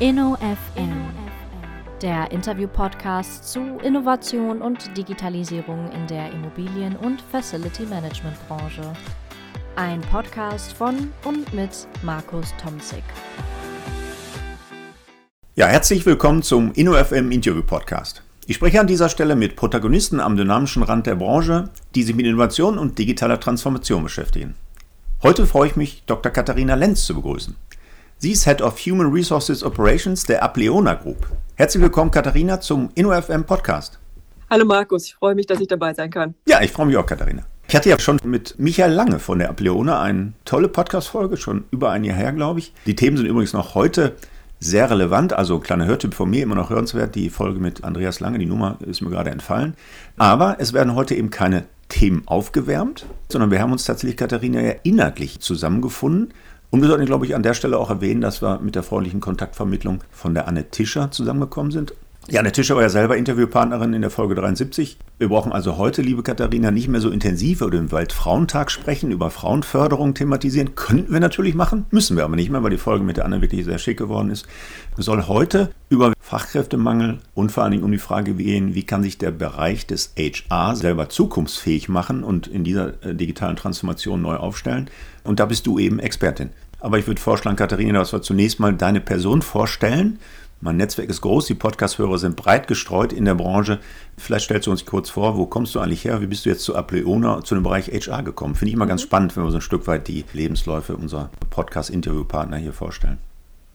InnoFM, der Interview-Podcast zu Innovation und Digitalisierung in der Immobilien- und Facility Management-Branche. Ein Podcast von und mit Markus Tomzig. Ja, herzlich willkommen zum InnoFM Interview Podcast. Ich spreche an dieser Stelle mit Protagonisten am dynamischen Rand der Branche, die sich mit Innovation und digitaler Transformation beschäftigen. Heute freue ich mich, Dr. Katharina Lenz zu begrüßen. Sie ist Head of Human Resources Operations der Apleona Group. Herzlich willkommen, Katharina, zum InnoFM Podcast. Hallo Markus, ich freue mich, dass ich dabei sein kann. Ja, ich freue mich auch, Katharina. Ich hatte ja schon mit Michael Lange von der Apleona eine tolle Podcast-Folge, schon über ein Jahr her, glaube ich. Die Themen sind übrigens noch heute sehr relevant, also kleiner Hörtipp von mir, immer noch hörenswert, die Folge mit Andreas Lange, die Nummer ist mir gerade entfallen. Aber es werden heute eben keine Themen aufgewärmt, sondern wir haben uns tatsächlich, Katharina, ja inhaltlich zusammengefunden. Und wir sollten, glaube ich, an der Stelle auch erwähnen, dass wir mit der freundlichen Kontaktvermittlung von der Anne Tischer zusammengekommen sind. Ja, Anne Tischer war ja selber Interviewpartnerin in der Folge 73. Wir brauchen also heute, liebe Katharina, nicht mehr so intensiv über den Weltfrauentag sprechen, über Frauenförderung thematisieren. Könnten wir natürlich machen, müssen wir aber nicht mehr, weil die Folge mit der Anne wirklich sehr schick geworden ist. Es soll heute über Fachkräftemangel und vor allen Dingen um die Frage gehen, wie kann sich der Bereich des HR selber zukunftsfähig machen und in dieser äh, digitalen Transformation neu aufstellen. Und da bist du eben Expertin. Aber ich würde vorschlagen, Katharina, dass wir zunächst mal deine Person vorstellen mein Netzwerk ist groß, die Podcast-Hörer sind breit gestreut in der Branche. Vielleicht stellst du uns kurz vor, wo kommst du eigentlich her? Wie bist du jetzt zu Apleona, zu dem Bereich HR gekommen? Finde ich immer ganz mhm. spannend, wenn wir so ein Stück weit die Lebensläufe unserer Podcast-Interviewpartner hier vorstellen.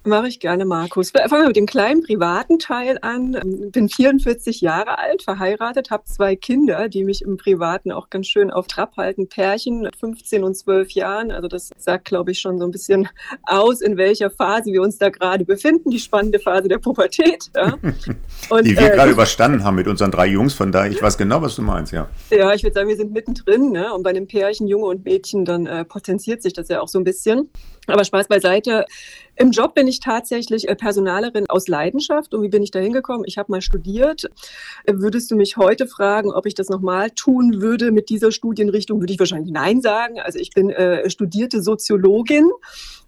Mache ich gerne, Markus. Fangen wir mit dem kleinen privaten Teil an. Ähm, bin 44 Jahre alt, verheiratet, habe zwei Kinder, die mich im Privaten auch ganz schön auf Trab halten. Pärchen mit 15 und 12 Jahren. Also das sagt, glaube ich, schon so ein bisschen aus, in welcher Phase wir uns da gerade befinden. Die spannende Phase der Pubertät. Ja. Und, die wir äh, gerade überstanden haben mit unseren drei Jungs. Von daher, ich weiß genau, was du meinst, ja. Ja, ich würde sagen, wir sind mittendrin. Ne? Und bei einem Pärchen, Junge und Mädchen, dann äh, potenziert sich das ja auch so ein bisschen. Aber Spaß beiseite. Im Job bin ich tatsächlich äh, Personalerin aus Leidenschaft. Und wie bin ich da hingekommen? Ich habe mal studiert. Würdest du mich heute fragen, ob ich das nochmal tun würde mit dieser Studienrichtung, würde ich wahrscheinlich Nein sagen. Also ich bin äh, studierte Soziologin,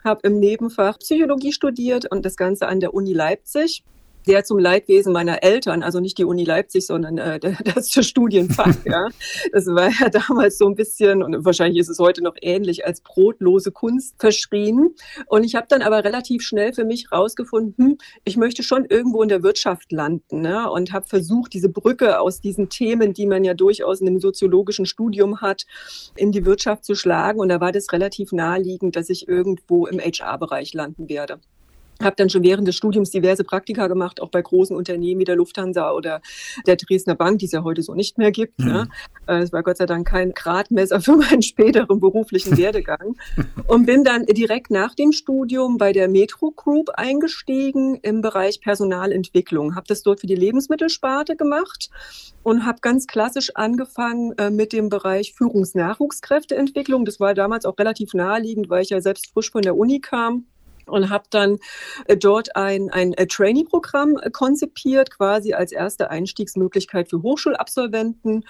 habe im Nebenfach Psychologie studiert und das Ganze an der Uni Leipzig sehr zum Leidwesen meiner Eltern, also nicht die Uni Leipzig, sondern äh, das Studienfach. ja. Das war ja damals so ein bisschen, und wahrscheinlich ist es heute noch ähnlich, als brotlose Kunst verschrien. Und ich habe dann aber relativ schnell für mich rausgefunden, hm, ich möchte schon irgendwo in der Wirtschaft landen ne? und habe versucht, diese Brücke aus diesen Themen, die man ja durchaus in einem soziologischen Studium hat, in die Wirtschaft zu schlagen. Und da war das relativ naheliegend, dass ich irgendwo im HR-Bereich landen werde habe dann schon während des Studiums diverse Praktika gemacht, auch bei großen Unternehmen wie der Lufthansa oder der Dresdner Bank, die es ja heute so nicht mehr gibt. Ne? Mhm. Ne? Es war Gott sei Dank kein Gradmesser für meinen späteren beruflichen Werdegang. und bin dann direkt nach dem Studium bei der Metro Group eingestiegen im Bereich Personalentwicklung. Habe das dort für die Lebensmittelsparte gemacht und habe ganz klassisch angefangen äh, mit dem Bereich Führungsnachwuchskräfteentwicklung. Das war damals auch relativ naheliegend, weil ich ja selbst frisch von der Uni kam und habe dann äh, dort ein, ein äh, Trainee-Programm äh, konzipiert, quasi als erste Einstiegsmöglichkeit für Hochschulabsolventen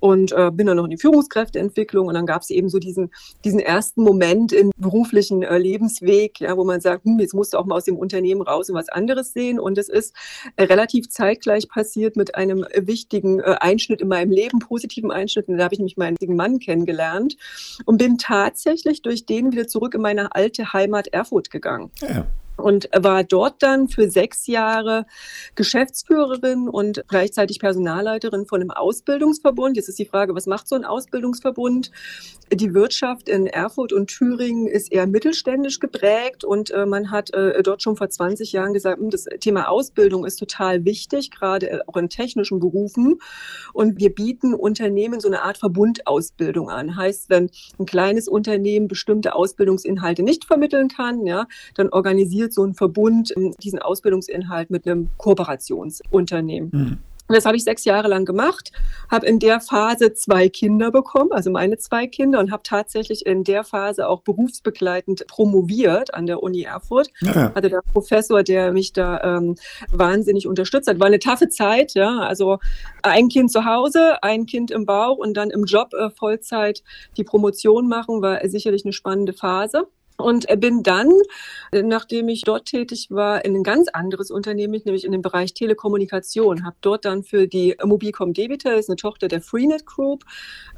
und äh, bin dann noch in die Führungskräfteentwicklung. Und dann gab es eben so diesen, diesen ersten Moment im beruflichen äh, Lebensweg, ja, wo man sagt, hm, jetzt musst du auch mal aus dem Unternehmen raus und was anderes sehen. Und es ist äh, relativ zeitgleich passiert mit einem äh, wichtigen äh, Einschnitt in meinem Leben, positiven Einschnitt, und da habe ich nämlich meinen Mann kennengelernt und bin tatsächlich durch den wieder zurück in meine alte Heimat Erfurt gegangen. Ja und war dort dann für sechs Jahre Geschäftsführerin und gleichzeitig Personalleiterin von einem Ausbildungsverbund. Jetzt ist die Frage, was macht so ein Ausbildungsverbund? Die Wirtschaft in Erfurt und Thüringen ist eher mittelständisch geprägt und äh, man hat äh, dort schon vor 20 Jahren gesagt, hm, das Thema Ausbildung ist total wichtig, gerade äh, auch in technischen Berufen. Und wir bieten Unternehmen so eine Art Verbundausbildung an. Heißt, wenn ein kleines Unternehmen bestimmte Ausbildungsinhalte nicht vermitteln kann, ja, dann organisiert organisiert so ein Verbund ähm, diesen Ausbildungsinhalt mit einem Kooperationsunternehmen. Mhm. Und das habe ich sechs Jahre lang gemacht, habe in der Phase zwei Kinder bekommen, also meine zwei Kinder, und habe tatsächlich in der Phase auch berufsbegleitend promoviert an der Uni Erfurt. Ja. Hatte der Professor, der mich da ähm, wahnsinnig unterstützt hat. War eine taffe Zeit, ja. Also ein Kind zu Hause, ein Kind im Bauch und dann im Job äh, Vollzeit die Promotion machen, war sicherlich eine spannende Phase. Und bin dann, nachdem ich dort tätig war, in ein ganz anderes Unternehmen, nämlich in den Bereich Telekommunikation, habe dort dann für die Mobilcom Debitel, ist eine Tochter der Freenet Group,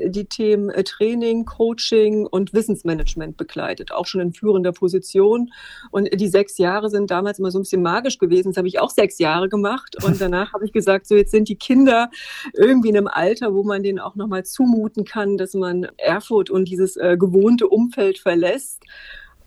die Themen Training, Coaching und Wissensmanagement begleitet, auch schon in führender Position. Und die sechs Jahre sind damals immer so ein bisschen magisch gewesen. Das habe ich auch sechs Jahre gemacht. Und danach habe ich gesagt, so jetzt sind die Kinder irgendwie in einem Alter, wo man denen auch nochmal zumuten kann, dass man Erfurt und dieses äh, gewohnte Umfeld verlässt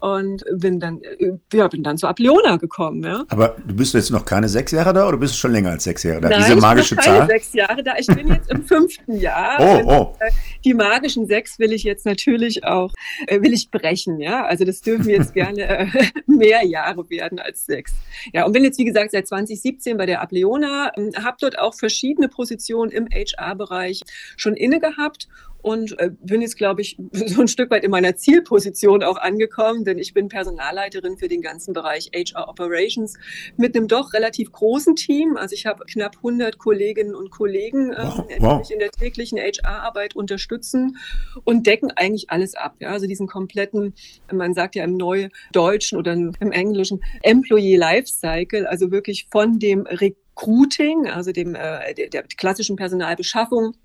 und bin dann, äh, ja, bin dann zu Apleona gekommen. Ja. Aber du bist jetzt noch keine sechs Jahre da oder bist du schon länger als sechs Jahre da? Nein, Diese magische ich bin keine sechs Jahre da. Ich bin jetzt im fünften Jahr. Oh, oh. Äh, die magischen sechs will ich jetzt natürlich auch, äh, will ich brechen. Ja, also das dürfen jetzt gerne mehr Jahre werden als sechs. Ja, und bin jetzt, wie gesagt, seit 2017 bei der Apleona, ähm, habe dort auch verschiedene Positionen im HR-Bereich schon inne gehabt und äh, bin jetzt, glaube ich, so ein Stück weit in meiner Zielposition auch angekommen, denn ich bin Personalleiterin für den ganzen Bereich HR Operations mit einem doch relativ großen Team. Also ich habe knapp 100 Kolleginnen und Kollegen, äh, wow, die wow. mich in der täglichen HR-Arbeit unterstützen und decken eigentlich alles ab. Ja? Also diesen kompletten, man sagt ja im Neudeutschen oder im Englischen, Employee Lifecycle, also wirklich von dem Recruiting, also dem, äh, der, der klassischen Personalbeschaffung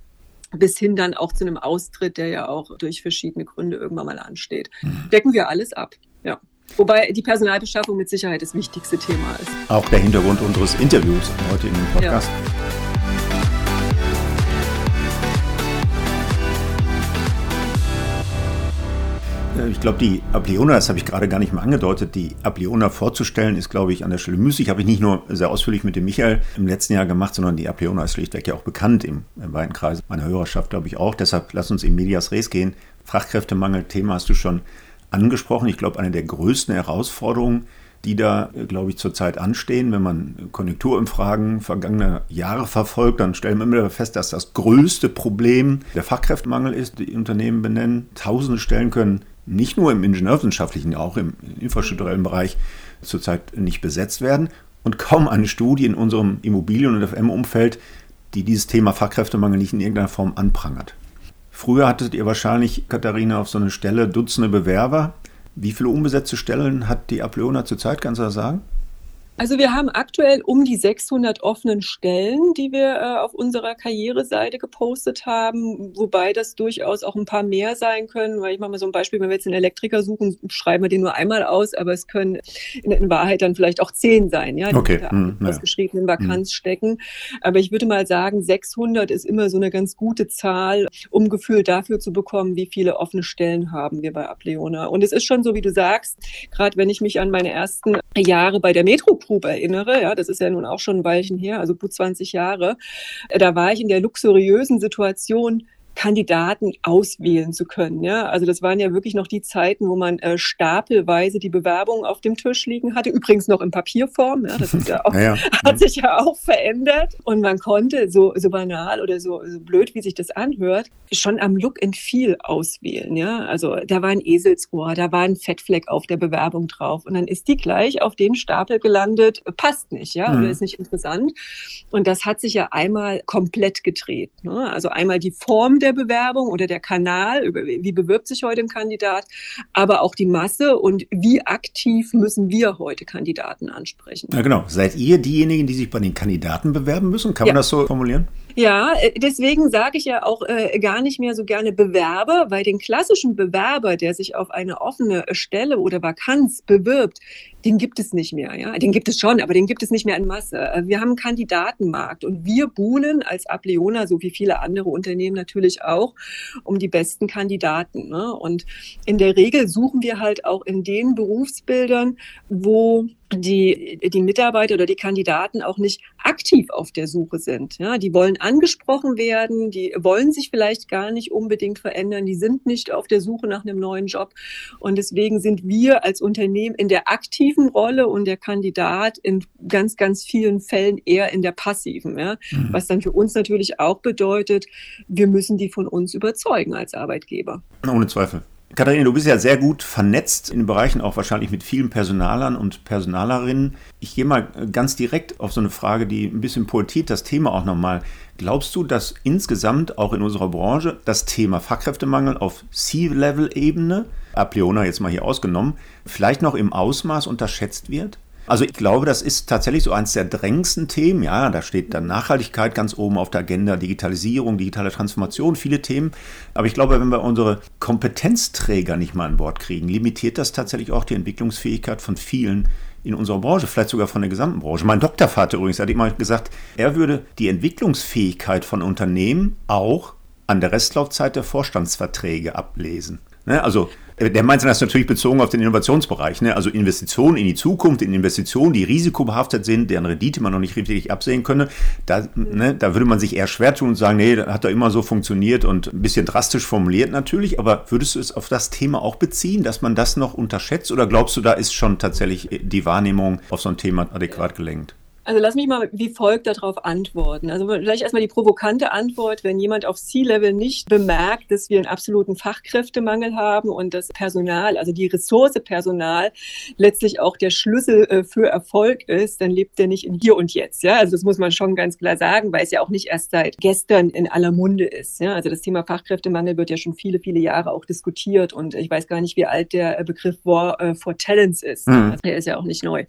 bis hin dann auch zu einem Austritt, der ja auch durch verschiedene Gründe irgendwann mal ansteht. Mhm. Decken wir alles ab, ja. Wobei die Personalbeschaffung mit Sicherheit das wichtigste Thema ist. Auch der Hintergrund unseres Interviews heute in dem Podcast. Ja. Ich glaube, die Apleona, das habe ich gerade gar nicht mal angedeutet, die Apleona vorzustellen, ist, glaube ich, an der Stelle müßig. Habe ich nicht nur sehr ausführlich mit dem Michael im letzten Jahr gemacht, sondern die Apleona ist schlichtweg ja auch bekannt im, im weiten Kreis meiner Hörerschaft, glaube ich auch. Deshalb lass uns in Medias Res gehen. Fachkräftemangel, Thema hast du schon angesprochen. Ich glaube, eine der größten Herausforderungen, die da, glaube ich, zurzeit anstehen. Wenn man Konjunkturumfragen vergangener Jahre verfolgt, dann stellen wir immer fest, dass das größte Problem der Fachkräftemangel ist, die Unternehmen benennen. Tausende Stellen können nicht nur im ingenieurwissenschaftlichen, auch im infrastrukturellen Bereich zurzeit nicht besetzt werden. Und kaum eine Studie in unserem Immobilien- und FM-Umfeld, die dieses Thema Fachkräftemangel nicht in irgendeiner Form anprangert. Früher hattet ihr wahrscheinlich, Katharina, auf so eine Stelle Dutzende Bewerber. Wie viele unbesetzte Stellen hat die Apleona zurzeit, kannst du das sagen? Also wir haben aktuell um die 600 offenen Stellen, die wir äh, auf unserer Karriereseite gepostet haben, wobei das durchaus auch ein paar mehr sein können, weil ich mache mal so ein Beispiel, wenn wir jetzt einen Elektriker suchen, schreiben wir den nur einmal aus, aber es können in, in Wahrheit dann vielleicht auch zehn sein, ja, die okay. unter hm, ja. ausgeschriebenen Vakanz hm. stecken. Aber ich würde mal sagen, 600 ist immer so eine ganz gute Zahl, um Gefühl dafür zu bekommen, wie viele offene Stellen haben wir bei Ableona. Und es ist schon so, wie du sagst, gerade wenn ich mich an meine ersten Jahre bei der Metro Group erinnere, ja, das ist ja nun auch schon ein Weilchen her, also gut 20 Jahre, da war ich in der luxuriösen Situation, Kandidaten auswählen zu können. Ja? Also das waren ja wirklich noch die Zeiten, wo man äh, stapelweise die Bewerbungen auf dem Tisch liegen hatte, übrigens noch in Papierform. Ja? Das ist ja auch, ja, hat sich ja auch verändert. Und man konnte so, so banal oder so, so blöd, wie sich das anhört, schon am Look and Feel auswählen. Ja? Also da war ein Eselsohr, da war ein Fettfleck auf der Bewerbung drauf. Und dann ist die gleich auf den Stapel gelandet, passt nicht, ja, mhm. oder ist nicht interessant. Und das hat sich ja einmal komplett gedreht. Ne? Also einmal die Form der der Bewerbung oder der Kanal, wie bewirbt sich heute ein Kandidat, aber auch die Masse und wie aktiv müssen wir heute Kandidaten ansprechen. Ja, genau. Seid ihr diejenigen, die sich bei den Kandidaten bewerben müssen? Kann ja. man das so formulieren? Ja, äh, deswegen sage ich ja auch äh, gar nicht mehr so gerne Bewerber, weil den klassischen Bewerber, der sich auf eine offene Stelle oder Vakanz bewirbt, den gibt es nicht mehr. Ja, den gibt es schon, aber den gibt es nicht mehr in Masse. Äh, wir haben einen Kandidatenmarkt und wir buhlen als Ableona, so wie viele andere Unternehmen natürlich auch, um die besten Kandidaten. Ne? Und in der Regel suchen wir halt auch in den Berufsbildern, wo die, die Mitarbeiter oder die Kandidaten auch nicht aktiv auf der Suche sind. Ja, die wollen angesprochen werden, die wollen sich vielleicht gar nicht unbedingt verändern, die sind nicht auf der Suche nach einem neuen Job. Und deswegen sind wir als Unternehmen in der aktiven Rolle und der Kandidat in ganz, ganz vielen Fällen eher in der passiven. Ja? Mhm. Was dann für uns natürlich auch bedeutet, wir müssen die von uns überzeugen als Arbeitgeber. Ohne Zweifel. Katharina, du bist ja sehr gut vernetzt in den Bereichen, auch wahrscheinlich mit vielen Personalern und Personalerinnen. Ich gehe mal ganz direkt auf so eine Frage, die ein bisschen poetiert das Thema auch nochmal. Glaubst du, dass insgesamt auch in unserer Branche das Thema Fachkräftemangel auf C-Level-Ebene, Apleona jetzt mal hier ausgenommen, vielleicht noch im Ausmaß unterschätzt wird? Also ich glaube, das ist tatsächlich so eines der drängendsten Themen. Ja, da steht dann Nachhaltigkeit ganz oben auf der Agenda, Digitalisierung, digitale Transformation, viele Themen. Aber ich glaube, wenn wir unsere Kompetenzträger nicht mal an Bord kriegen, limitiert das tatsächlich auch die Entwicklungsfähigkeit von vielen in unserer Branche, vielleicht sogar von der gesamten Branche. Mein Doktorvater übrigens hat immer gesagt, er würde die Entwicklungsfähigkeit von Unternehmen auch an der Restlaufzeit der Vorstandsverträge ablesen. Ne? Also der meint das natürlich bezogen auf den Innovationsbereich. Ne? Also Investitionen in die Zukunft, in Investitionen, die risikobehaftet sind, deren Rendite man noch nicht richtig absehen könne. Da, ne, da würde man sich eher schwer tun und sagen, nee, das hat doch immer so funktioniert und ein bisschen drastisch formuliert natürlich. Aber würdest du es auf das Thema auch beziehen, dass man das noch unterschätzt? Oder glaubst du, da ist schon tatsächlich die Wahrnehmung auf so ein Thema adäquat gelenkt? Also lass mich mal wie folgt darauf antworten. Also vielleicht erstmal die provokante Antwort, wenn jemand auf C-Level nicht bemerkt, dass wir einen absoluten Fachkräftemangel haben und das Personal, also die Ressource Personal letztlich auch der Schlüssel äh, für Erfolg ist, dann lebt er nicht in hier und jetzt. Ja, also das muss man schon ganz klar sagen, weil es ja auch nicht erst seit gestern in aller Munde ist. Ja, also das Thema Fachkräftemangel wird ja schon viele, viele Jahre auch diskutiert und ich weiß gar nicht, wie alt der Begriff War äh, for Talents ist. Mhm. Also der ist ja auch nicht neu.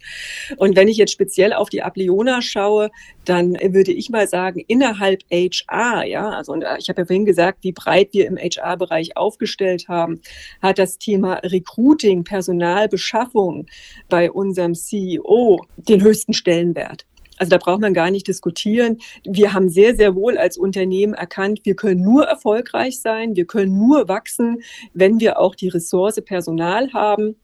Und wenn ich jetzt speziell auf die Ablehnung Leona schaue, dann würde ich mal sagen, innerhalb HR, ja, also ich habe ja vorhin gesagt, wie breit wir im HR-Bereich aufgestellt haben, hat das Thema Recruiting, Personalbeschaffung bei unserem CEO den höchsten Stellenwert. Also da braucht man gar nicht diskutieren. Wir haben sehr, sehr wohl als Unternehmen erkannt, wir können nur erfolgreich sein, wir können nur wachsen, wenn wir auch die Ressource Personal haben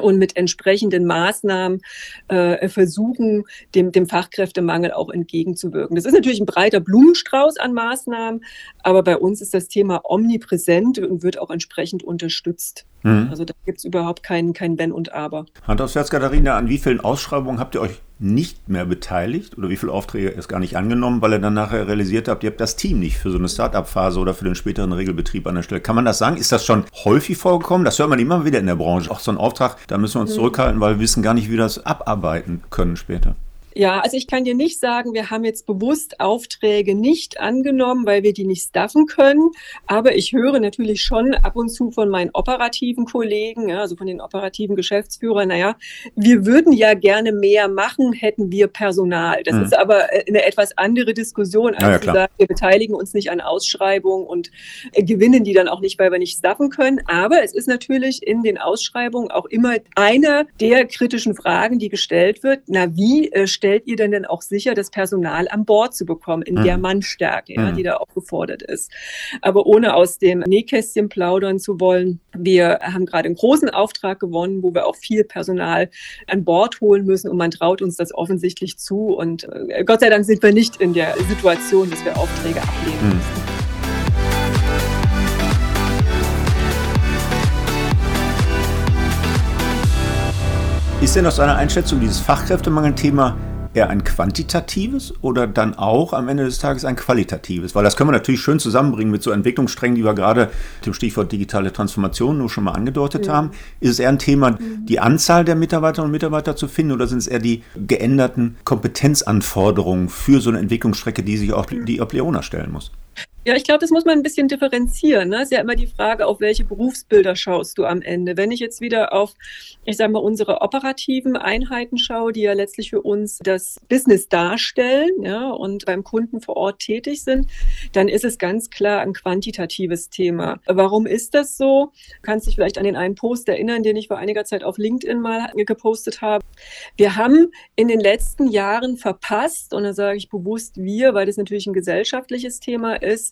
und mit entsprechenden Maßnahmen äh, versuchen, dem, dem Fachkräftemangel auch entgegenzuwirken. Das ist natürlich ein breiter Blumenstrauß an Maßnahmen, aber bei uns ist das Thema omnipräsent und wird auch entsprechend unterstützt. Mhm. Also da gibt es überhaupt kein, kein Wenn und Aber. Hand aufs Herz, Katharina, an wie vielen Ausschreibungen habt ihr euch nicht mehr beteiligt oder wie viele Aufträge ist gar nicht angenommen, weil ihr dann nachher realisiert habt, ihr habt das Team nicht für so eine Start-up-Phase oder für den späteren Regelbetrieb an der Stelle. Kann man das sagen? Ist das schon häufig vorgekommen? Das hört man immer wieder in der Branche. Auch so ein Auftrag, da müssen wir uns mhm. zurückhalten, weil wir wissen gar nicht, wie wir das abarbeiten können später. Ja, also ich kann dir nicht sagen, wir haben jetzt bewusst Aufträge nicht angenommen, weil wir die nicht staffen können. Aber ich höre natürlich schon ab und zu von meinen operativen Kollegen, ja, also von den operativen Geschäftsführern, naja, wir würden ja gerne mehr machen, hätten wir Personal. Das mhm. ist aber äh, eine etwas andere Diskussion, als ja, zu sagen, wir beteiligen uns nicht an Ausschreibungen und äh, gewinnen die dann auch nicht, weil wir nicht staffen können. Aber es ist natürlich in den Ausschreibungen auch immer eine der kritischen Fragen, die gestellt wird. Na, wie äh, stellt ihr denn denn auch sicher, das Personal an Bord zu bekommen in mhm. der Mannstärke, ja, mhm. die da auch gefordert ist. Aber ohne aus dem Nähkästchen plaudern zu wollen, wir haben gerade einen großen Auftrag gewonnen, wo wir auch viel Personal an Bord holen müssen und man traut uns das offensichtlich zu. Und äh, Gott sei Dank sind wir nicht in der Situation, dass wir Aufträge ablehnen mhm. müssen. Ist denn aus deiner Einschätzung dieses Fachkräftemangelthema eher ein quantitatives oder dann auch am Ende des Tages ein qualitatives? Weil das können wir natürlich schön zusammenbringen mit so Entwicklungssträngen, die wir gerade dem Stichwort digitale Transformation nur schon mal angedeutet ja. haben. Ist es eher ein Thema, die Anzahl der Mitarbeiterinnen und Mitarbeiter zu finden oder sind es eher die geänderten Kompetenzanforderungen für so eine Entwicklungsstrecke, die sich auch die Leona stellen muss? Ja, ich glaube, das muss man ein bisschen differenzieren. Ne? Ist ja immer die Frage, auf welche Berufsbilder schaust du am Ende. Wenn ich jetzt wieder auf, ich sage mal, unsere operativen Einheiten schaue, die ja letztlich für uns das Business darstellen ja, und beim Kunden vor Ort tätig sind, dann ist es ganz klar ein quantitatives Thema. Warum ist das so? Du kannst dich vielleicht an den einen Post erinnern, den ich vor einiger Zeit auf LinkedIn mal gepostet habe. Wir haben in den letzten Jahren verpasst, und da sage ich bewusst wir, weil das natürlich ein gesellschaftliches Thema ist,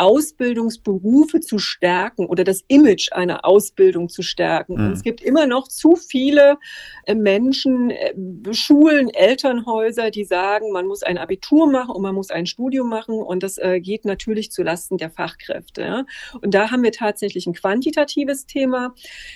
Ausbildungsberufe zu stärken oder das Image einer Ausbildung zu stärken. Mhm. Und es gibt immer noch zu viele äh, Menschen, äh, Schulen, Elternhäuser, die sagen, man muss ein Abitur machen und man muss ein Studium machen und das äh, geht natürlich zu Lasten der Fachkräfte. Und da haben wir tatsächlich ein quantitatives Thema.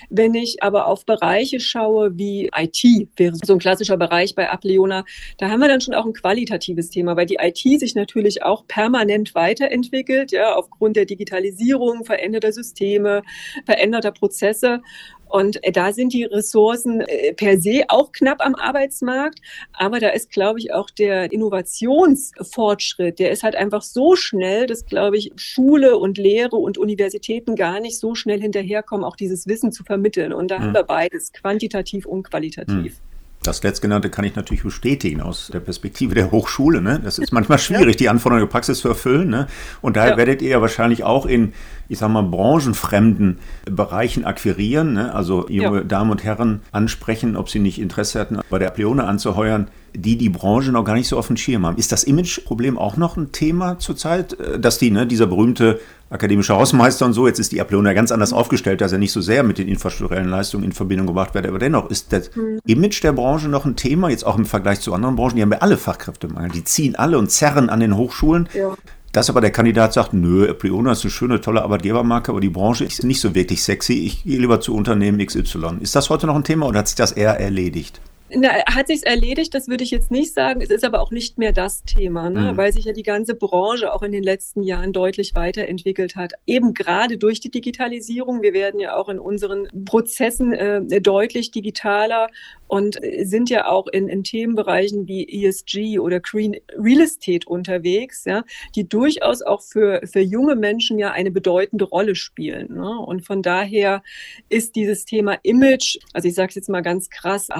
Wenn ich aber auf Bereiche schaue wie IT, wäre so ein klassischer Bereich bei Ableona, da haben wir dann schon auch ein qualitatives Thema, weil die IT sich natürlich auch permanent weiterentwickelt, ja, aufgrund der Digitalisierung, veränderter Systeme, veränderter Prozesse. Und äh, da sind die Ressourcen äh, per se auch knapp am Arbeitsmarkt. Aber da ist, glaube ich, auch der Innovationsfortschritt, der ist halt einfach so schnell, dass, glaube ich, Schule und Lehre und Universitäten gar nicht so schnell hinterherkommen, auch dieses Wissen zu vermitteln. Und da mhm. haben wir beides, quantitativ und qualitativ. Mhm. Das letztgenannte kann ich natürlich bestätigen aus der Perspektive der Hochschule. Ne? Das ist manchmal schwierig, die Anforderungen der Praxis zu erfüllen. Ne? Und daher ja. werdet ihr ja wahrscheinlich auch in, ich sag mal, branchenfremden Bereichen akquirieren. Ne? Also junge ja. Damen und Herren ansprechen, ob sie nicht Interesse hätten, bei der Apleone anzuheuern die die Branche noch gar nicht so auf dem Schirm haben. Ist das Imageproblem auch noch ein Thema zurzeit, äh, dass die, ne, dieser berühmte akademische Hausmeister und so, jetzt ist die Apleona ganz anders aufgestellt, dass er nicht so sehr mit den infrastrukturellen Leistungen in Verbindung gebracht wird, aber dennoch ist das mhm. Image der Branche noch ein Thema, jetzt auch im Vergleich zu anderen Branchen, die haben ja alle Fachkräftemangel, die ziehen alle und zerren an den Hochschulen. Ja. Dass aber der Kandidat sagt, nö, Apleona ist eine schöne, tolle Arbeitgebermarke, aber die Branche ist nicht so wirklich sexy, ich gehe lieber zu Unternehmen XY. Ist das heute noch ein Thema oder hat sich das eher erledigt? Na, hat sich erledigt, das würde ich jetzt nicht sagen. Es ist aber auch nicht mehr das Thema, ne? Mhm. weil sich ja die ganze Branche auch in den letzten Jahren deutlich weiterentwickelt hat. Eben gerade durch die Digitalisierung. Wir werden ja auch in unseren Prozessen äh, deutlich digitaler und äh, sind ja auch in, in Themenbereichen wie ESG oder Green Real Estate unterwegs, ja, die durchaus auch für, für junge Menschen ja eine bedeutende Rolle spielen. Ne? Und von daher ist dieses Thema Image, also ich sage es jetzt mal ganz krass,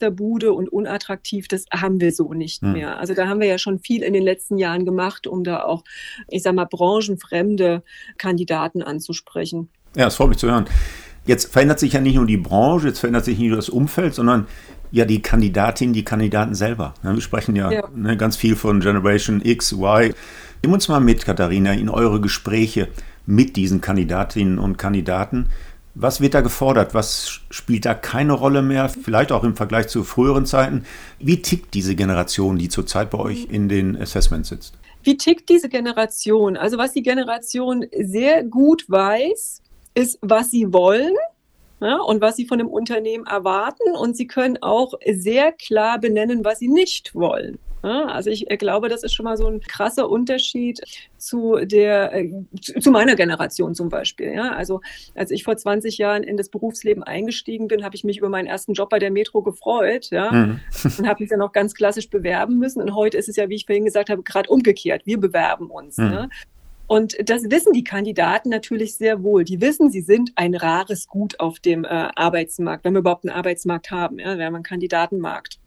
Hausmeisterbude und unattraktiv, das haben wir so nicht hm. mehr. Also da haben wir ja schon viel in den letzten Jahren gemacht, um da auch, ich sag mal, branchenfremde Kandidaten anzusprechen. Ja, es freut mich zu hören. Jetzt verändert sich ja nicht nur die Branche, jetzt verändert sich nicht nur das Umfeld, sondern ja die Kandidatinnen, die Kandidaten selber. Wir sprechen ja, ja. Ne, ganz viel von Generation X, Y. Nimm uns mal mit, Katharina, in eure Gespräche mit diesen Kandidatinnen und Kandidaten. Was wird da gefordert? Was spielt da keine Rolle mehr? Vielleicht auch im Vergleich zu früheren Zeiten. Wie tickt diese Generation, die zurzeit bei euch in den Assessments sitzt? Wie tickt diese Generation? Also was die Generation sehr gut weiß, ist, was sie wollen ja, und was sie von dem Unternehmen erwarten. Und sie können auch sehr klar benennen, was sie nicht wollen. Also ich glaube, das ist schon mal so ein krasser Unterschied zu der, äh, zu meiner Generation zum Beispiel. Ja, also als ich vor 20 Jahren in das Berufsleben eingestiegen bin, habe ich mich über meinen ersten Job bei der Metro gefreut. Ja, mhm. und habe mich dann auch ganz klassisch bewerben müssen. Und heute ist es ja, wie ich vorhin gesagt habe, gerade umgekehrt. Wir bewerben uns. Mhm. Ne? Und das wissen die Kandidaten natürlich sehr wohl. Die wissen, sie sind ein rares Gut auf dem äh, Arbeitsmarkt, wenn wir überhaupt einen Arbeitsmarkt haben, ja, wir haben einen Kandidatenmarkt.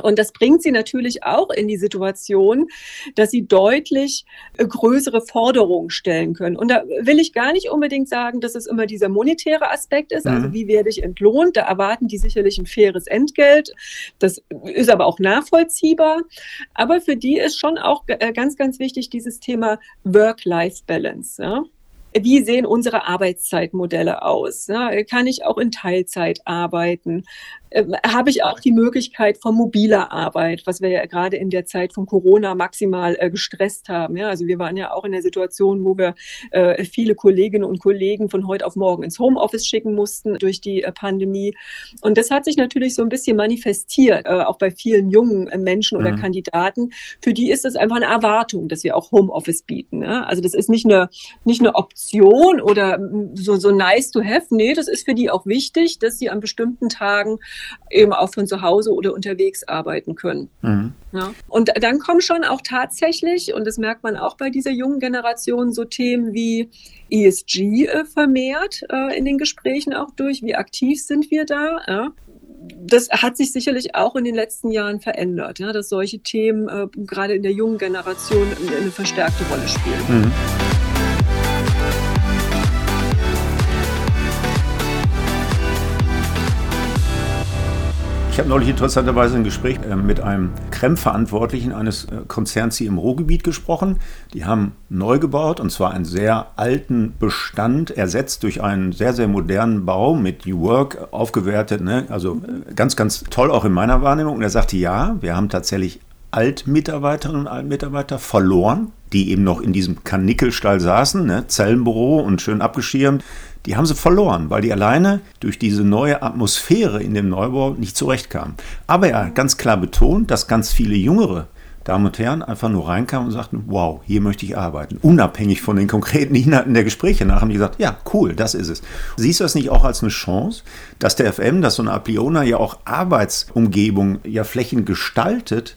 Und das bringt sie natürlich auch in die Situation, dass sie deutlich äh, größere Forderungen stellen können. Und da will ich gar nicht unbedingt sagen, dass es immer dieser monetäre Aspekt ist. Also mhm. Wie werde ich entlohnt? Da erwarten die sicherlich ein faires Entgelt. Das ist aber auch nachvollziehbar. Aber für die ist schon auch äh, ganz, ganz wichtig dieses Thema Work-Life-Balance. Ja? wie sehen unsere Arbeitszeitmodelle aus? Kann ich auch in Teilzeit arbeiten? Ähm, habe ich auch die Möglichkeit von mobiler Arbeit, was wir ja gerade in der Zeit von Corona maximal äh, gestresst haben. Ja, also wir waren ja auch in der Situation, wo wir äh, viele Kolleginnen und Kollegen von heute auf morgen ins Homeoffice schicken mussten durch die äh, Pandemie. Und das hat sich natürlich so ein bisschen manifestiert, äh, auch bei vielen jungen äh, Menschen oder mhm. Kandidaten. Für die ist es einfach eine Erwartung, dass wir auch Homeoffice bieten. Ja? Also das ist nicht eine, nicht eine Option oder so, so nice to have. Nee, das ist für die auch wichtig, dass sie an bestimmten Tagen eben auch von zu Hause oder unterwegs arbeiten können. Mhm. Ja. Und dann kommen schon auch tatsächlich, und das merkt man auch bei dieser jungen Generation, so Themen wie ESG äh, vermehrt äh, in den Gesprächen auch durch. Wie aktiv sind wir da? Ja das hat sich sicherlich auch in den letzten Jahren verändert, ja, dass solche Themen äh, gerade in der jungen Generation eine verstärkte Rolle spielen. Mhm. Habe neulich interessanterweise ein Gespräch äh, mit einem Krem-Verantwortlichen eines äh, Konzerns hier im Ruhrgebiet gesprochen. Die haben neu gebaut und zwar einen sehr alten Bestand ersetzt durch einen sehr, sehr modernen Bau mit New Work aufgewertet. Ne? Also äh, ganz, ganz toll auch in meiner Wahrnehmung. Und er sagte, ja, wir haben tatsächlich Altmitarbeiterinnen und Altmitarbeiter verloren, die eben noch in diesem Kanickelstall saßen, ne? Zellenbüro und schön abgeschirmt die haben sie verloren, weil die alleine durch diese neue Atmosphäre in dem Neubau nicht zurechtkamen. Aber er hat ganz klar betont, dass ganz viele jüngere Damen und Herren einfach nur reinkamen und sagten, wow, hier möchte ich arbeiten. Unabhängig von den konkreten Inhalten der Gespräche nach haben die gesagt, ja, cool, das ist es. Siehst du das nicht auch als eine Chance, dass der FM, dass so eine Apliona ja auch Arbeitsumgebung ja Flächen gestaltet,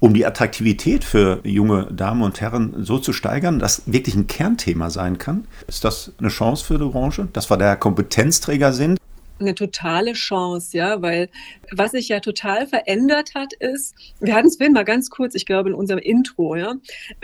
um die Attraktivität für junge Damen und Herren so zu steigern, dass wirklich ein Kernthema sein kann? Ist das eine Chance für die Branche, dass wir da Kompetenzträger sind? Eine totale Chance, ja, weil was sich ja total verändert hat, ist, wir hatten es vorhin mal ganz kurz, ich glaube in unserem Intro, ja,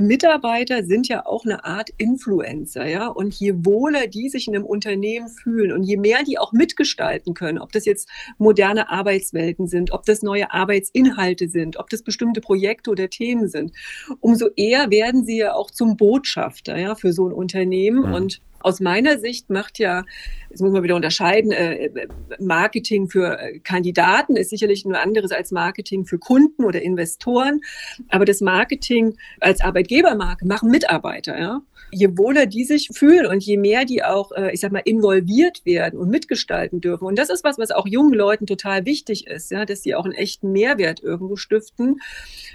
Mitarbeiter sind ja auch eine Art Influencer, ja, und je wohler die sich in einem Unternehmen fühlen und je mehr die auch mitgestalten können, ob das jetzt moderne Arbeitswelten sind, ob das neue Arbeitsinhalte sind, ob das bestimmte Projekte oder Themen sind, umso eher werden sie ja auch zum Botschafter, ja, für so ein Unternehmen mhm. und aus meiner Sicht macht ja, jetzt muss man wieder unterscheiden, äh, Marketing für äh, Kandidaten ist sicherlich nur anderes als Marketing für Kunden oder Investoren. Aber das Marketing als Arbeitgebermarke machen Mitarbeiter, ja. Je wohler die sich fühlen und je mehr die auch, äh, ich sag mal, involviert werden und mitgestalten dürfen. Und das ist was, was auch jungen Leuten total wichtig ist, ja, dass sie auch einen echten Mehrwert irgendwo stiften.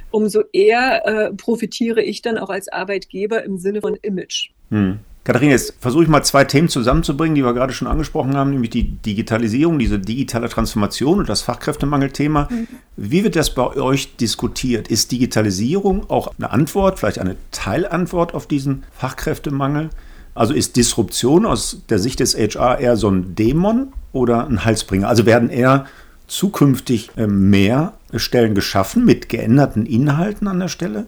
Umso eher äh, profitiere ich dann auch als Arbeitgeber im Sinne von Image. Hm. Katharina, jetzt versuche ich mal zwei Themen zusammenzubringen, die wir gerade schon angesprochen haben, nämlich die Digitalisierung, diese digitale Transformation und das Fachkräftemangelthema. Mhm. Wie wird das bei euch diskutiert? Ist Digitalisierung auch eine Antwort, vielleicht eine Teilantwort auf diesen Fachkräftemangel? Also ist Disruption aus der Sicht des HR eher so ein Dämon oder ein Halsbringer? Also werden eher zukünftig äh, mehr Stellen geschaffen mit geänderten Inhalten an der Stelle?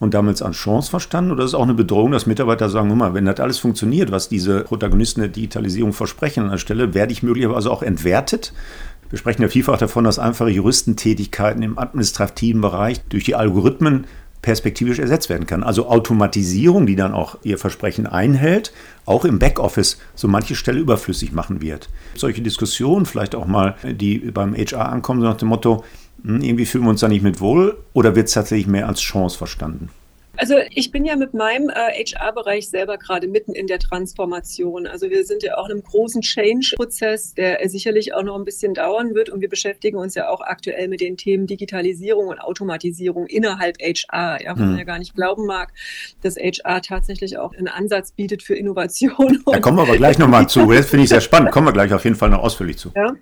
Und damals als Chance verstanden? Oder ist es auch eine Bedrohung, dass Mitarbeiter sagen, guck mal, wenn das alles funktioniert, was diese Protagonisten der Digitalisierung versprechen an der Stelle, werde ich möglicherweise auch entwertet? Wir sprechen ja vielfach davon, dass einfache Juristentätigkeiten im administrativen Bereich durch die Algorithmen perspektivisch ersetzt werden kann. Also Automatisierung, die dann auch ihr Versprechen einhält, auch im Backoffice so manche Stelle überflüssig machen wird. Solche Diskussionen, vielleicht auch mal, die beim HR ankommen, so nach dem Motto, irgendwie fühlen wir uns da nicht mit wohl oder wird es tatsächlich mehr als Chance verstanden? Also ich bin ja mit meinem äh, HR-Bereich selber gerade mitten in der Transformation. Also wir sind ja auch in einem großen Change-Prozess, der sicherlich auch noch ein bisschen dauern wird. Und wir beschäftigen uns ja auch aktuell mit den Themen Digitalisierung und Automatisierung innerhalb HR. Ja, man hm. ja gar nicht glauben mag, dass HR tatsächlich auch einen Ansatz bietet für Innovation. Da kommen wir aber gleich nochmal zu. Das finde ich sehr spannend. Kommen wir gleich auf jeden Fall noch ausführlich zu. Ja.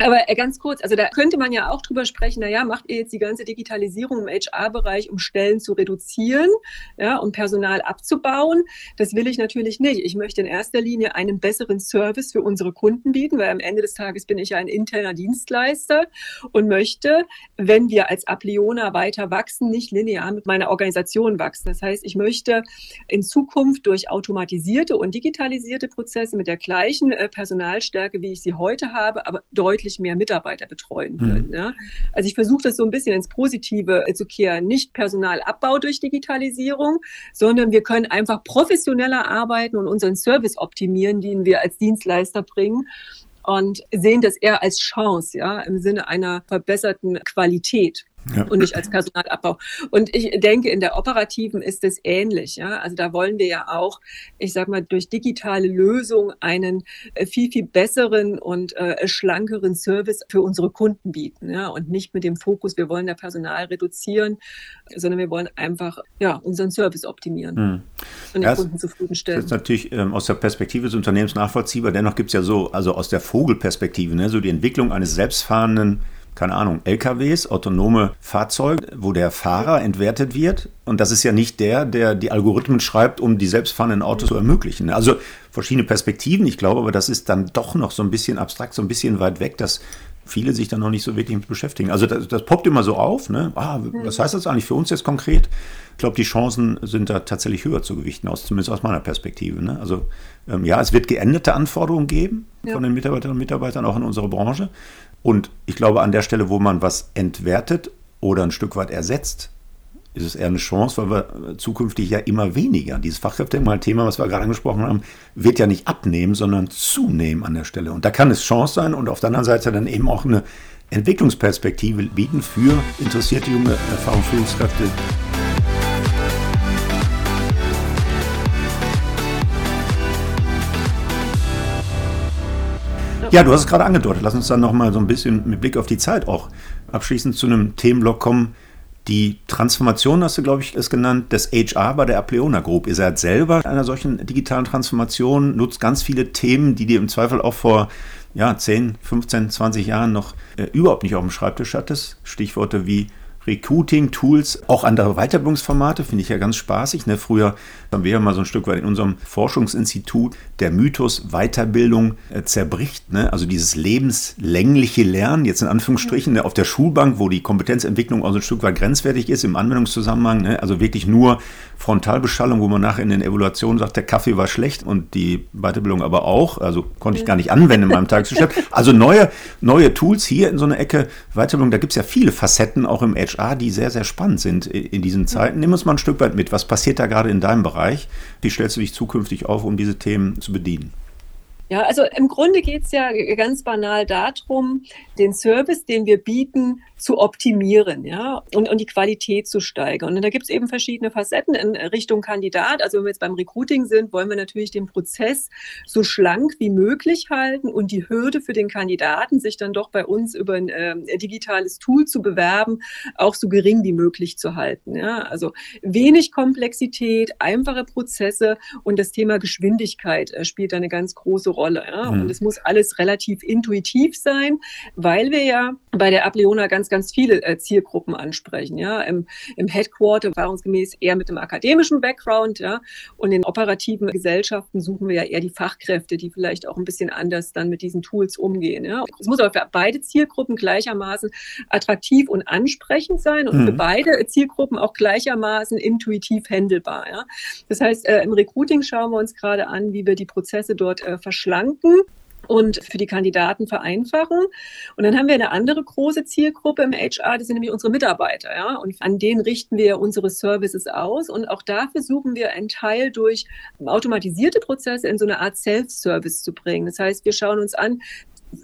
Aber äh, ganz kurz, also da könnte man ja auch drüber sprechen, naja, macht ihr jetzt die ganze Digitalisierung im HR-Bereich, um Stellen zu reduzieren, ja, um Personal abzubauen? Das will ich natürlich nicht. Ich möchte in erster Linie einen besseren Service für unsere Kunden bieten, weil am Ende des Tages bin ich ja ein interner Dienstleister und möchte, wenn wir als Apleona weiter wachsen, nicht linear mit meiner Organisation wachsen. Das heißt, ich möchte in Zukunft durch automatisierte und digitalisierte Prozesse mit der gleichen äh, Personalstärke, wie ich sie heute habe, aber deutlich deutlich mehr Mitarbeiter betreuen können. Mhm. Ja? Also ich versuche das so ein bisschen ins Positive zu kehren. Nicht Personalabbau durch Digitalisierung, sondern wir können einfach professioneller arbeiten und unseren Service optimieren, den wir als Dienstleister bringen und sehen das eher als Chance, ja, im Sinne einer verbesserten Qualität ja. und nicht als Personalabbau. Und ich denke, in der operativen ist es ähnlich. Ja? Also da wollen wir ja auch, ich sage mal, durch digitale Lösungen einen äh, viel, viel besseren und äh, schlankeren Service für unsere Kunden bieten. Ja? Und nicht mit dem Fokus, wir wollen da Personal reduzieren, sondern wir wollen einfach ja, unseren Service optimieren hm. und den ja, Kunden zufriedenstellen. Das ist natürlich ähm, aus der Perspektive des Unternehmens nachvollziehbar. Dennoch gibt es ja so, also aus der Vogelperspektive, ne, so die Entwicklung eines selbstfahrenden keine Ahnung, LKWs, autonome Fahrzeuge, wo der Fahrer entwertet wird. Und das ist ja nicht der, der die Algorithmen schreibt, um die selbstfahrenden Autos zu ermöglichen. Also verschiedene Perspektiven. Ich glaube aber, das ist dann doch noch so ein bisschen abstrakt, so ein bisschen weit weg, dass viele sich dann noch nicht so wirklich mit beschäftigen. Also das, das poppt immer so auf. Ne? Ah, was heißt das eigentlich für uns jetzt konkret? Ich glaube, die Chancen sind da tatsächlich höher zu gewichten, aus, zumindest aus meiner Perspektive. Ne? Also ähm, ja, es wird geänderte Anforderungen geben ja. von den Mitarbeiterinnen und Mitarbeitern, auch in unserer Branche. Und ich glaube, an der Stelle, wo man was entwertet oder ein Stück weit ersetzt, ist es eher eine Chance, weil wir zukünftig ja immer weniger. Dieses Fachkräftemangel-Thema, was wir gerade angesprochen haben, wird ja nicht abnehmen, sondern zunehmen an der Stelle. Und da kann es Chance sein und auf der anderen Seite dann eben auch eine Entwicklungsperspektive bieten für interessierte junge Erfahrungsführungskräfte, Ja, du hast es gerade angedeutet. Lass uns dann nochmal so ein bisschen mit Blick auf die Zeit auch abschließend zu einem Themenblock kommen, Die Transformation hast du, glaube ich, ist genannt, des HR bei der Apleona Group. Ihr seid selber einer solchen digitalen Transformation, nutzt ganz viele Themen, die dir im Zweifel auch vor ja, 10, 15, 20 Jahren noch äh, überhaupt nicht auf dem Schreibtisch hattest. Stichworte wie Recruiting-Tools, auch andere Weiterbildungsformate, finde ich ja ganz spaßig. Ne? Früher haben wir ja mal so ein Stück weit in unserem Forschungsinstitut der Mythos Weiterbildung äh, zerbricht. Ne? Also dieses lebenslängliche Lernen, jetzt in Anführungsstrichen, ne? auf der Schulbank, wo die Kompetenzentwicklung auch so ein Stück weit grenzwertig ist im Anwendungszusammenhang. Ne? Also wirklich nur Frontalbeschallung, wo man nachher in den Evaluationen sagt, der Kaffee war schlecht und die Weiterbildung aber auch. Also konnte ich gar nicht anwenden in meinem Tagesgeschäft. Also neue, neue Tools hier in so einer Ecke Weiterbildung, da gibt es ja viele Facetten auch im HR, die sehr, sehr spannend sind in diesen Zeiten. Nimm uns mal ein Stück weit mit. Was passiert da gerade in deinem Bereich? Wie stellst du dich zukünftig auf, um diese Themen zu bedienen? Ja, also im Grunde geht es ja ganz banal darum, den Service, den wir bieten, zu optimieren, ja, und, und die Qualität zu steigern. Und da gibt es eben verschiedene Facetten in Richtung Kandidat. Also wenn wir jetzt beim Recruiting sind, wollen wir natürlich den Prozess so schlank wie möglich halten und die Hürde für den Kandidaten, sich dann doch bei uns über ein äh, digitales Tool zu bewerben, auch so gering wie möglich zu halten. Ja. Also wenig Komplexität, einfache Prozesse und das Thema Geschwindigkeit äh, spielt da eine ganz große Rolle. Ja. Mhm. Und es muss alles relativ intuitiv sein, weil wir ja bei der Ableona ganz, ganz viele äh, Zielgruppen ansprechen. Ja, im, im Headquarter erfahrungsgemäß eher mit einem akademischen Background, ja, und in operativen Gesellschaften suchen wir ja eher die Fachkräfte, die vielleicht auch ein bisschen anders dann mit diesen Tools umgehen. Ja. Es muss aber für beide Zielgruppen gleichermaßen attraktiv und ansprechend sein und mhm. für beide Zielgruppen auch gleichermaßen intuitiv handelbar. Ja. Das heißt, äh, im Recruiting schauen wir uns gerade an, wie wir die Prozesse dort äh, verschlanken und für die Kandidaten vereinfachen. Und dann haben wir eine andere große Zielgruppe im HR, das sind nämlich unsere Mitarbeiter, ja. Und an denen richten wir unsere Services aus. Und auch da versuchen wir einen Teil durch automatisierte Prozesse in so eine Art Self-Service zu bringen. Das heißt, wir schauen uns an,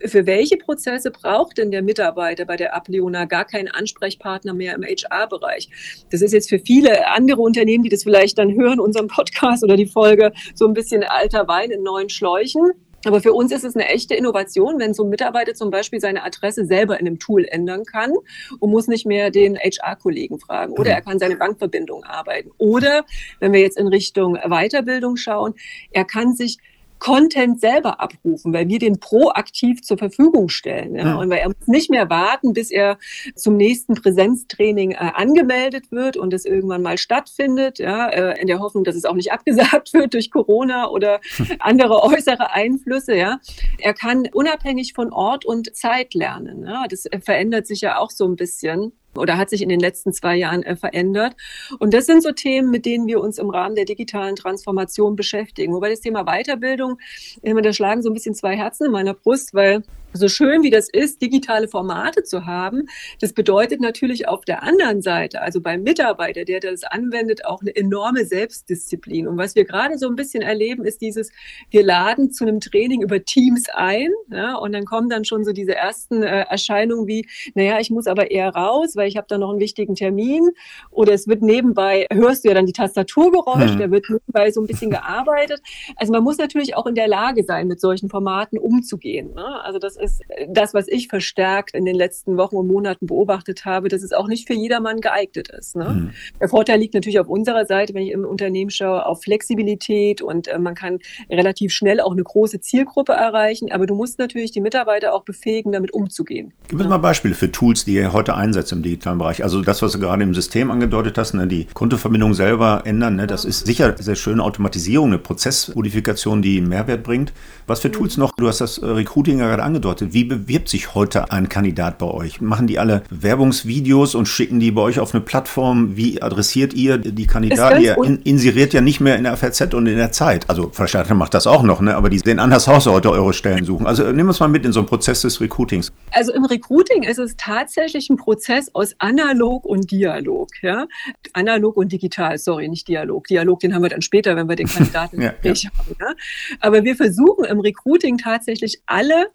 für welche Prozesse braucht denn der Mitarbeiter bei der Ableona gar keinen Ansprechpartner mehr im HR-Bereich? Das ist jetzt für viele andere Unternehmen, die das vielleicht dann hören, unseren Podcast oder die Folge, so ein bisschen alter Wein in neuen Schläuchen. Aber für uns ist es eine echte Innovation, wenn so ein Mitarbeiter zum Beispiel seine Adresse selber in einem Tool ändern kann und muss nicht mehr den HR-Kollegen fragen. Oder er kann seine Bankverbindung arbeiten. Oder wenn wir jetzt in Richtung Weiterbildung schauen, er kann sich Content selber abrufen, weil wir den proaktiv zur Verfügung stellen. Ja? Und weil er muss nicht mehr warten, bis er zum nächsten Präsenztraining äh, angemeldet wird und es irgendwann mal stattfindet, ja, äh, in der Hoffnung, dass es auch nicht abgesagt wird durch Corona oder andere äußere Einflüsse. Ja? Er kann unabhängig von Ort und Zeit lernen. Ja? Das verändert sich ja auch so ein bisschen oder hat sich in den letzten zwei Jahren äh, verändert. Und das sind so Themen, mit denen wir uns im Rahmen der digitalen Transformation beschäftigen. Wobei das Thema Weiterbildung, da schlagen so ein bisschen zwei Herzen in meiner Brust, weil so schön wie das ist, digitale Formate zu haben, das bedeutet natürlich auf der anderen Seite, also beim Mitarbeiter, der das anwendet, auch eine enorme Selbstdisziplin. Und was wir gerade so ein bisschen erleben, ist dieses, wir laden zu einem Training über Teams ein, ja, und dann kommen dann schon so diese ersten äh, Erscheinungen wie, naja, ich muss aber eher raus, weil ich habe da noch einen wichtigen Termin. Oder es wird nebenbei, hörst du ja dann die Tastaturgeräusche, mhm. da wird nebenbei so ein bisschen gearbeitet. Also man muss natürlich auch in der Lage sein, mit solchen Formaten umzugehen. Ne? Also das ist das, was ich verstärkt in den letzten Wochen und Monaten beobachtet habe, dass es auch nicht für jedermann geeignet ist. Ne? Mhm. Der Vorteil liegt natürlich auf unserer Seite, wenn ich im Unternehmen schaue, auf Flexibilität und äh, man kann relativ schnell auch eine große Zielgruppe erreichen, aber du musst natürlich die Mitarbeiter auch befähigen, damit umzugehen. Gib uns ja. mal Beispiele für Tools, die ihr heute einsetzt im digitalen Bereich. Also das, was du gerade im System angedeutet hast, ne, die Kontoverbindung selber ändern, ne, das ist sicher sehr schöne Automatisierung, eine Prozessmodifikation, die Mehrwert bringt. Was für mhm. Tools noch? Du hast das äh, Recruiting ja gerade angedeutet. Wie bewirbt sich heute ein Kandidat bei euch? Machen die alle Werbungsvideos und schicken die bei euch auf eine Plattform? Wie adressiert ihr die Kandidaten? Ihr in, inseriert ja nicht mehr in der FAZ und in der Zeit. Also Veranstalter macht das auch noch, ne? aber die sehen anders aus heute eure Stellen suchen. Also nehmen wir es mal mit in so einen Prozess des Recruitings. Also im Recruiting ist es tatsächlich ein Prozess aus Analog und Dialog. Ja? Analog und digital, sorry, nicht Dialog. Dialog, den haben wir dann später, wenn wir den Kandidaten ja, ja. haben. Ja? Aber wir versuchen im Recruiting tatsächlich alle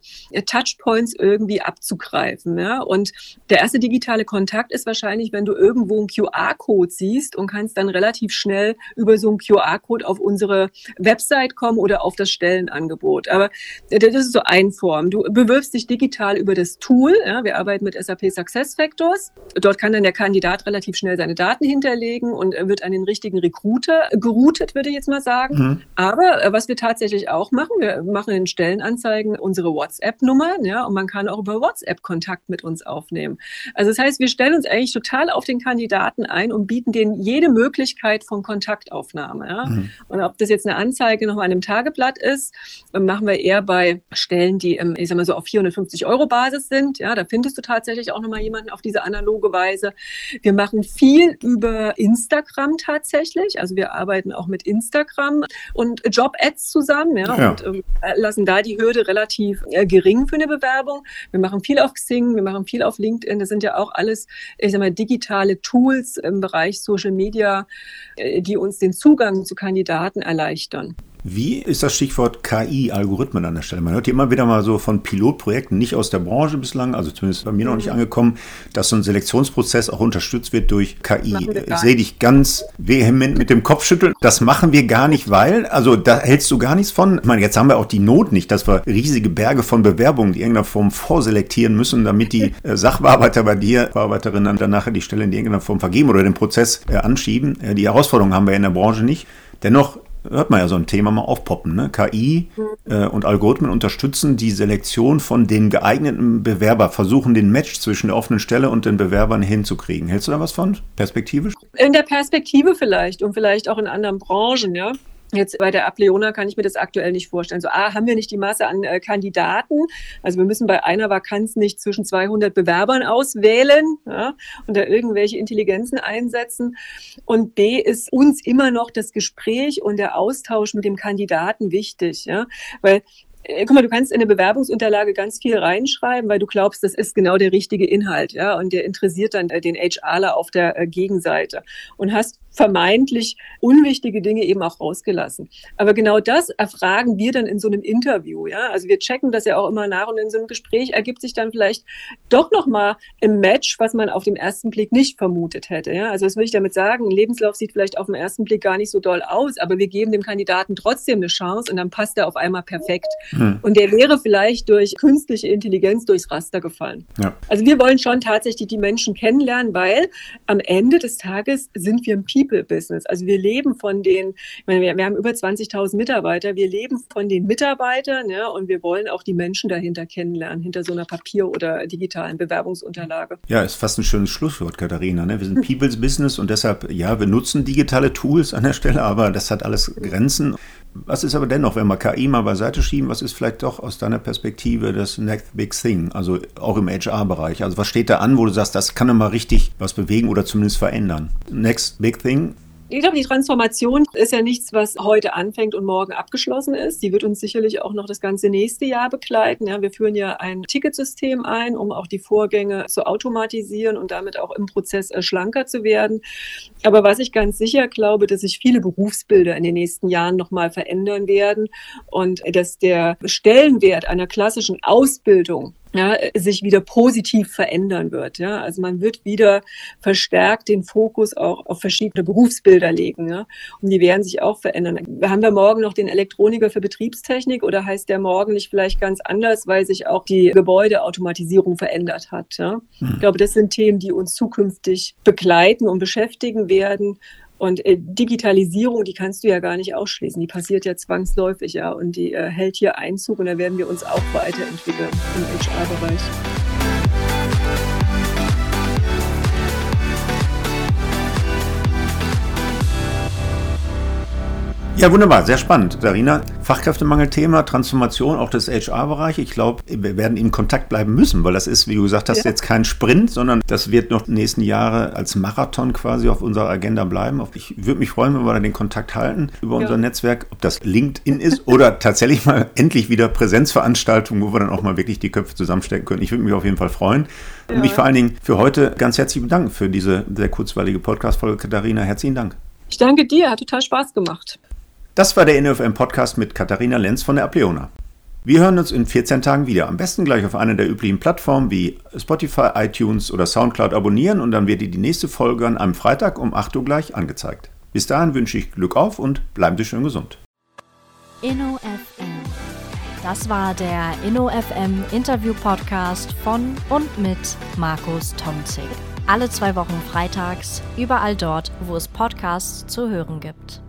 Touchpoints irgendwie abzugreifen. Ja? Und der erste digitale Kontakt ist wahrscheinlich, wenn du irgendwo einen QR-Code siehst und kannst dann relativ schnell über so einen QR-Code auf unsere Website kommen oder auf das Stellenangebot. Aber das ist so ein Form. Du bewirbst dich digital über das Tool. Ja? Wir arbeiten mit SAP SuccessFactors. Dort kann dann der Kandidat relativ schnell seine Daten hinterlegen und wird an den richtigen Recruiter geroutet, würde ich jetzt mal sagen. Mhm. Aber äh, was wir tatsächlich auch machen, wir machen in Stellenanzeigen unsere WhatsApp-Nummer, ja, und man kann auch über WhatsApp Kontakt mit uns aufnehmen. Also das heißt, wir stellen uns eigentlich total auf den Kandidaten ein und bieten denen jede Möglichkeit von Kontaktaufnahme. Ja. Mhm. Und ob das jetzt eine Anzeige noch an einem Tageblatt ist, machen wir eher bei Stellen, die, ich sag mal so auf 450 Euro Basis sind. Ja, da findest du tatsächlich auch nochmal jemanden auf diese analoge Weise. Wir machen viel über Instagram tatsächlich. Also wir arbeiten auch mit Instagram und Job-Ads zusammen ja, ja. und äh, lassen da die Hürde relativ äh, gering für eine Bewerbung. Wir machen viel auf Xing, wir machen viel auf LinkedIn. Das sind ja auch alles, ich sag mal, digitale Tools im Bereich Social Media, äh, die uns den Zugang zu Kandidaten erleichtern. Wie ist das Stichwort KI, Algorithmen an der Stelle? Man hört hier immer wieder mal so von Pilotprojekten, nicht aus der Branche bislang, also zumindest bei mir noch nicht mhm. angekommen, dass so ein Selektionsprozess auch unterstützt wird durch KI. Ich sehe dich ganz vehement mit dem Kopf schütteln. Das machen wir gar nicht, weil, also da hältst du gar nichts von. Ich meine, jetzt haben wir auch die Not nicht, dass wir riesige Berge von Bewerbungen, die in irgendeiner Form vorselektieren müssen, damit die äh, Sachbearbeiter bei dir, Bearbeiterinnen dann nachher die Stelle in irgendeiner Form vergeben oder den Prozess äh, anschieben. Äh, die Herausforderungen haben wir in der Branche nicht. Dennoch hört man ja so ein Thema mal aufpoppen. Ne? KI äh, und Algorithmen unterstützen die Selektion von den geeigneten Bewerber, versuchen den Match zwischen der offenen Stelle und den Bewerbern hinzukriegen. Hältst du da was von, perspektivisch? In der Perspektive vielleicht und vielleicht auch in anderen Branchen, ja. Jetzt bei der Ableona kann ich mir das aktuell nicht vorstellen. So, ah, haben wir nicht die Masse an äh, Kandidaten? Also wir müssen bei einer Vakanz nicht zwischen 200 Bewerbern auswählen ja, und da irgendwelche Intelligenzen einsetzen. Und B ist uns immer noch das Gespräch und der Austausch mit dem Kandidaten wichtig, ja, weil guck mal, du kannst in eine Bewerbungsunterlage ganz viel reinschreiben, weil du glaubst, das ist genau der richtige Inhalt, ja, und der interessiert dann äh, den HRler auf der äh, Gegenseite und hast vermeintlich unwichtige Dinge eben auch rausgelassen. Aber genau das erfragen wir dann in so einem Interview, ja. Also wir checken das ja auch immer nach und in so einem Gespräch ergibt sich dann vielleicht doch nochmal im Match, was man auf dem ersten Blick nicht vermutet hätte, ja. Also was will ich damit sagen? Ein Lebenslauf sieht vielleicht auf den ersten Blick gar nicht so doll aus, aber wir geben dem Kandidaten trotzdem eine Chance und dann passt er auf einmal perfekt. Hm. Und der wäre vielleicht durch künstliche Intelligenz durchs Raster gefallen. Ja. Also wir wollen schon tatsächlich die Menschen kennenlernen, weil am Ende des Tages sind wir ein People People-Business. Also wir leben von den, ich meine, wir, wir haben über 20.000 Mitarbeiter, wir leben von den Mitarbeitern ja, und wir wollen auch die Menschen dahinter kennenlernen, hinter so einer Papier- oder digitalen Bewerbungsunterlage. Ja, ist fast ein schönes Schlusswort, Katharina. Ne? Wir sind People's Business und deshalb, ja, wir nutzen digitale Tools an der Stelle, aber das hat alles Grenzen. Was ist aber dennoch, wenn wir KI mal beiseite schieben, was ist vielleicht doch aus deiner Perspektive das Next Big Thing, also auch im HR-Bereich? Also was steht da an, wo du sagst, das kann mal richtig was bewegen oder zumindest verändern? Next Big Thing, ich glaube, die Transformation ist ja nichts, was heute anfängt und morgen abgeschlossen ist. Die wird uns sicherlich auch noch das ganze nächste Jahr begleiten. Ja, wir führen ja ein Ticketsystem ein, um auch die Vorgänge zu automatisieren und damit auch im Prozess äh, schlanker zu werden. Aber was ich ganz sicher glaube, dass sich viele Berufsbilder in den nächsten Jahren nochmal verändern werden und dass der Stellenwert einer klassischen Ausbildung ja, sich wieder positiv verändern wird. Ja? Also man wird wieder verstärkt den Fokus auch auf verschiedene Berufsbilder legen. Ja? Und die werden sich auch verändern. Haben wir morgen noch den Elektroniker für Betriebstechnik oder heißt der morgen nicht vielleicht ganz anders, weil sich auch die Gebäudeautomatisierung verändert hat? Ja? Mhm. Ich glaube, das sind Themen, die uns zukünftig begleiten und beschäftigen werden. Und äh, Digitalisierung, die kannst du ja gar nicht ausschließen. Die passiert ja zwangsläufig, ja. Und die äh, hält hier Einzug und da werden wir uns auch weiterentwickeln im HR-Bereich. Ja, wunderbar, sehr spannend. Sarina, Fachkräftemangelthema, Transformation auch des HR-Bereichs. Ich glaube, wir werden in Kontakt bleiben müssen, weil das ist, wie du gesagt hast, ja. jetzt kein Sprint, sondern das wird noch die nächsten Jahre als Marathon quasi auf unserer Agenda bleiben. Ich würde mich freuen, wenn wir da den Kontakt halten über ja. unser Netzwerk, ob das LinkedIn ist oder tatsächlich mal endlich wieder Präsenzveranstaltungen, wo wir dann auch mal wirklich die Köpfe zusammenstecken können. Ich würde mich auf jeden Fall freuen. Und mich vor allen Dingen für heute ganz herzlich bedanken für diese sehr kurzweilige Podcast-Folge, Katharina. Herzlichen Dank. Ich danke dir, hat total Spaß gemacht. Das war der NFM Podcast mit Katharina Lenz von der Apleona. Wir hören uns in 14 Tagen wieder. Am besten gleich auf einer der üblichen Plattformen wie Spotify, iTunes oder Soundcloud abonnieren und dann wird dir die nächste Folge an einem Freitag um 8 Uhr gleich angezeigt. Bis dahin wünsche ich Glück auf und bleiben Sie schön gesund. InnoFM. Das war der InnoFM Interview Podcast von und mit Markus Tomzig. Alle zwei Wochen freitags, überall dort, wo es Podcasts zu hören gibt.